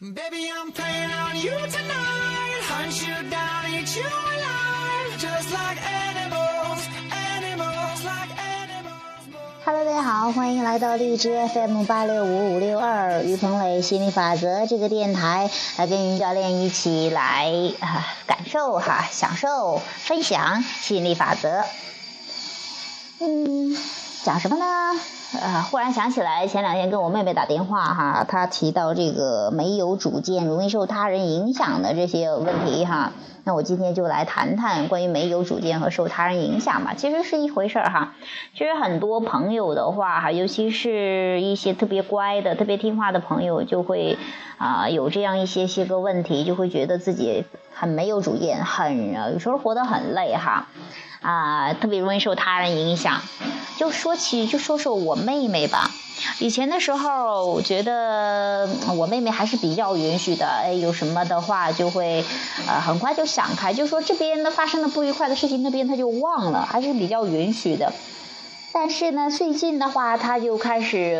Baby, I'm playing on you tonight. Hunt you down, eat you alive. Just like animals, animals, like animals. Hello，大家好，欢迎来到荔枝 FM 八六五五六二于鹏磊心理法则这个电台，来跟云教练一起来啊感受哈，享受分享吸引力法则。嗯，讲什么呢？啊，忽然想起来，前两天跟我妹妹打电话哈，她提到这个没有主见、容易受他人影响的这些问题哈。那我今天就来谈谈关于没有主见和受他人影响吧，其实是一回事儿哈。其实很多朋友的话哈，尤其是一些特别乖的、特别听话的朋友，就会啊有这样一些些个问题，就会觉得自己很没有主见，很有时候活得很累哈。啊，特别容易受他人影响。就说起，就说说我妹妹吧。以前的时候，觉得我妹妹还是比较允许的。哎，有什么的话就会，呃，很快就想开，就说这边的发生的不愉快的事情，那边她就忘了，还是比较允许的。但是呢，最近的话，他就开始，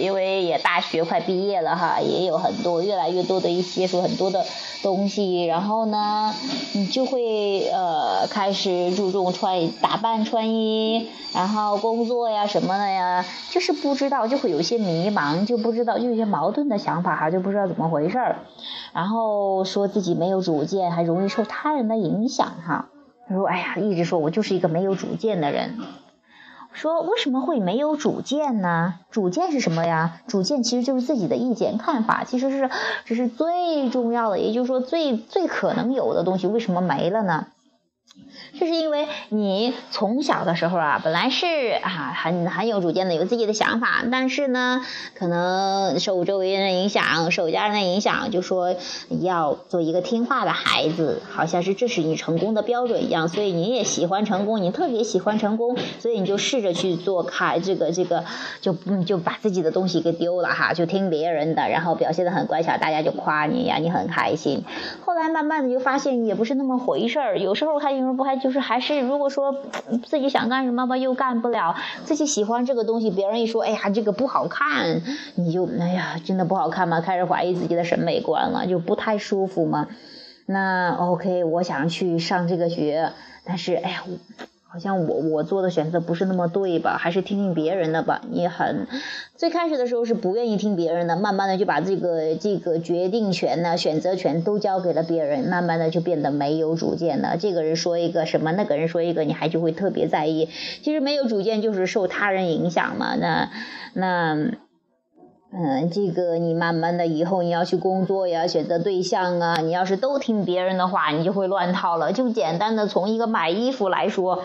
因为也大学快毕业了哈，也有很多越来越多的一些说很多的东西，然后呢，你就会呃开始注重穿打扮穿衣，然后工作呀什么的呀，就是不知道就会有些迷茫，就不知道就有些矛盾的想法哈，就不知道怎么回事儿，然后说自己没有主见，还容易受他人的影响哈。他说：“哎呀，一直说我就是一个没有主见的人。”说为什么会没有主见呢？主见是什么呀？主见其实就是自己的意见看法，其实是这是最重要的，也就是说最最可能有的东西，为什么没了呢？这是因为你从小的时候啊，本来是啊很很有主见的，有自己的想法，但是呢，可能受周围人的影响，受家人的影响，就说要做一个听话的孩子，好像是这是你成功的标准一样，所以你也喜欢成功，你特别喜欢成功，所以你就试着去做开这个这个，就嗯就把自己的东西给丢了哈，就听别人的，然后表现的很乖巧，大家就夸你呀，你很开心。后来慢慢的就发现也不是那么回事儿，有时候还不还。就是还是，如果说自己想干什么吧，又干不了；自己喜欢这个东西，别人一说，哎呀，这个不好看，你就哎呀，真的不好看吗？开始怀疑自己的审美观了，就不太舒服嘛。那 OK，我想去上这个学，但是哎呀。好像我我做的选择不是那么对吧？还是听听别人的吧。你很最开始的时候是不愿意听别人的，慢慢的就把这个这个决定权呢、选择权都交给了别人，慢慢的就变得没有主见了。这个人说一个什么，那个人说一个，你还就会特别在意。其实没有主见就是受他人影响嘛。那那嗯，这个你慢慢的以后你要去工作呀、选择对象啊，你要是都听别人的话，你就会乱套了。就简单的从一个买衣服来说。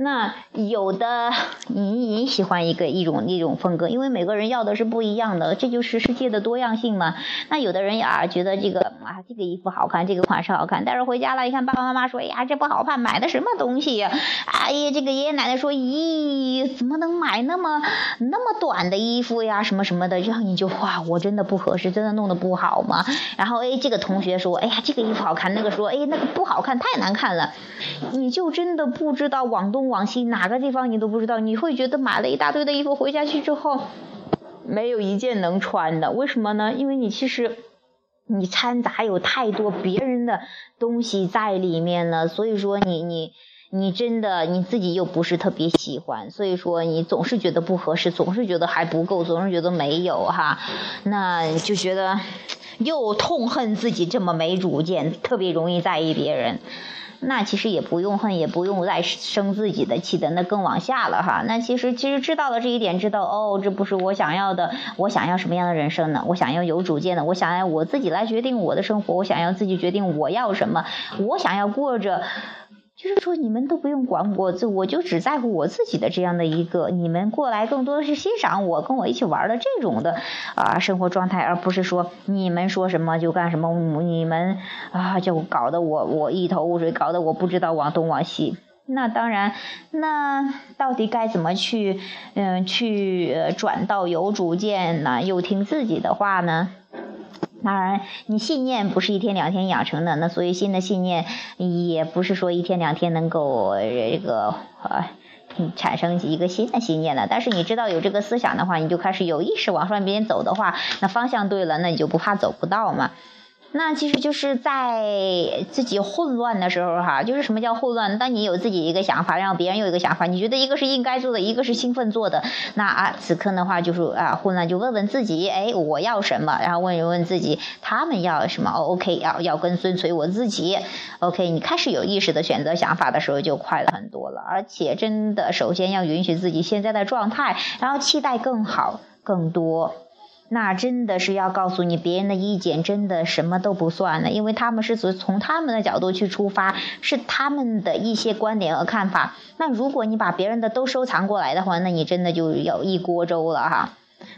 那有的你你喜欢一个一种一种风格，因为每个人要的是不一样的，这就是世界的多样性嘛。那有的人啊觉得这个啊这个衣服好看，这个款式好看，但是回家了，一看爸爸妈妈说，哎呀这不好看，买的什么东西呀？哎呀这个爷爷奶奶说，咦怎么能买那么那么短的衣服呀？什么什么的，让你就哇我真的不合适，真的弄得不好吗？然后哎这个同学说，哎呀这个衣服好看，那个说哎那个不好看，太难看了，你就真的不知道往往西哪个地方你都不知道，你会觉得买了一大堆的衣服回家去之后，没有一件能穿的。为什么呢？因为你其实你掺杂有太多别人的东西在里面了，所以说你你你真的你自己又不是特别喜欢，所以说你总是觉得不合适，总是觉得还不够，总是觉得没有哈，那就觉得又痛恨自己这么没主见，特别容易在意别人。那其实也不用恨，也不用再生自己的气的，那更往下了哈。那其实其实知道了这一点，知道哦，这不是我想要的。我想要什么样的人生呢？我想要有主见的，我想要我自己来决定我的生活，我想要自己决定我要什么，我想要过着。就是说，你们都不用管我，这我就只在乎我自己的这样的一个，你们过来更多的是欣赏我，跟我一起玩的这种的啊生活状态，而不是说你们说什么就干什么，你们啊就搞得我我一头雾水，搞得我不知道往东往西。那当然，那到底该怎么去嗯去转到有主见呢？又听自己的话呢？当然，你信念不是一天两天养成的，那所以新的信念也不是说一天两天能够这个呃产生一个新的信念的。但是你知道有这个思想的话，你就开始有意识往上边走的话，那方向对了，那你就不怕走不到嘛。那其实就是在自己混乱的时候哈，就是什么叫混乱？当你有自己一个想法，然后别人有一个想法，你觉得一个是应该做的，一个是兴奋做的，那啊，此刻的话就是啊，混乱就问问自己，哎，我要什么？然后问一问自己，他们要什么？哦，OK，要要跟随随我自己。OK，你开始有意识的选择想法的时候，就快了很多了。而且真的，首先要允许自己现在的状态，然后期待更好、更多。那真的是要告诉你，别人的意见真的什么都不算了，因为他们是从从他们的角度去出发，是他们的一些观点和看法。那如果你把别人的都收藏过来的话，那你真的就有一锅粥了哈。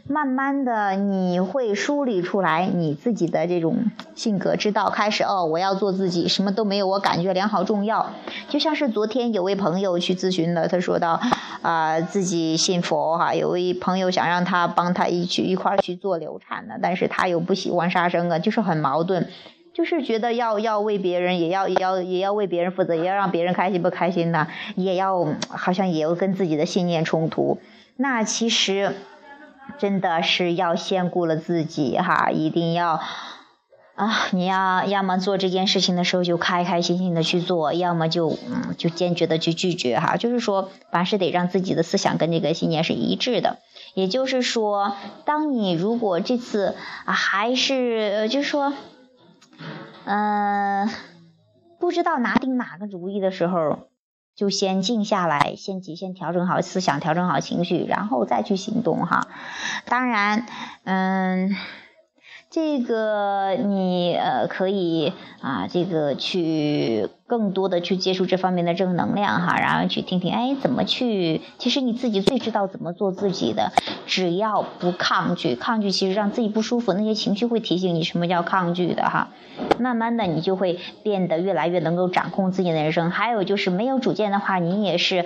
慢慢的，你会梳理出来你自己的这种性格之道，开始哦，我要做自己，什么都没有，我感觉良好重要。就像是昨天有位朋友去咨询的，他说到啊，自己信佛哈，有位朋友想让他帮他一起一块去做流产的，但是他又不喜欢杀生啊，就是很矛盾，就是觉得要要为别人，也要也要也要为别人负责，也要让别人开心不开心的，也要好像也要跟自己的信念冲突。那其实。真的是要先顾了自己哈，一定要啊！你要要么做这件事情的时候就开开心心的去做，要么就嗯就坚决的去拒绝哈。就是说，凡事得让自己的思想跟这个信念是一致的。也就是说，当你如果这次啊还是就是说，嗯，不知道拿定哪个主意的时候。就先静下来，先先调整好思想，调整好情绪，然后再去行动哈。当然，嗯。这个你呃可以啊，这个去更多的去接触这方面的正能量哈，然后去听听哎怎么去，其实你自己最知道怎么做自己的，只要不抗拒，抗拒其实让自己不舒服，那些情绪会提醒你什么叫抗拒的哈，慢慢的你就会变得越来越能够掌控自己的人生。还有就是没有主见的话，你也是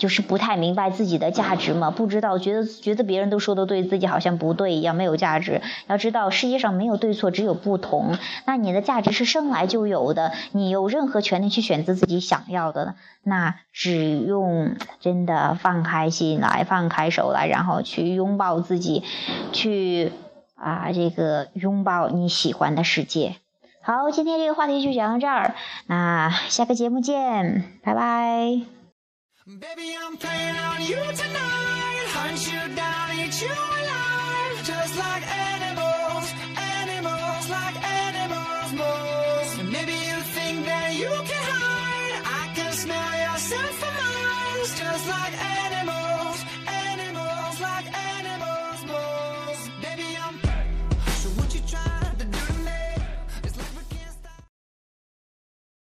就是不太明白自己的价值嘛，不知道觉得觉得别人都说的对，自己好像不对一样，没有价值。要知道世界。上没有对错，只有不同。那你的价值是生来就有的，你有任何权利去选择自己想要的呢。那只用真的放开心来，放开手来，然后去拥抱自己，去啊，这个拥抱你喜欢的世界。好，今天这个话题就讲到这儿，那下个节目见，拜拜。Baby, I'm playing on you tonight, hunt you down, eat you alive, just like animals. animals like animalsmals can hide. I can smell yourself for miles, just like.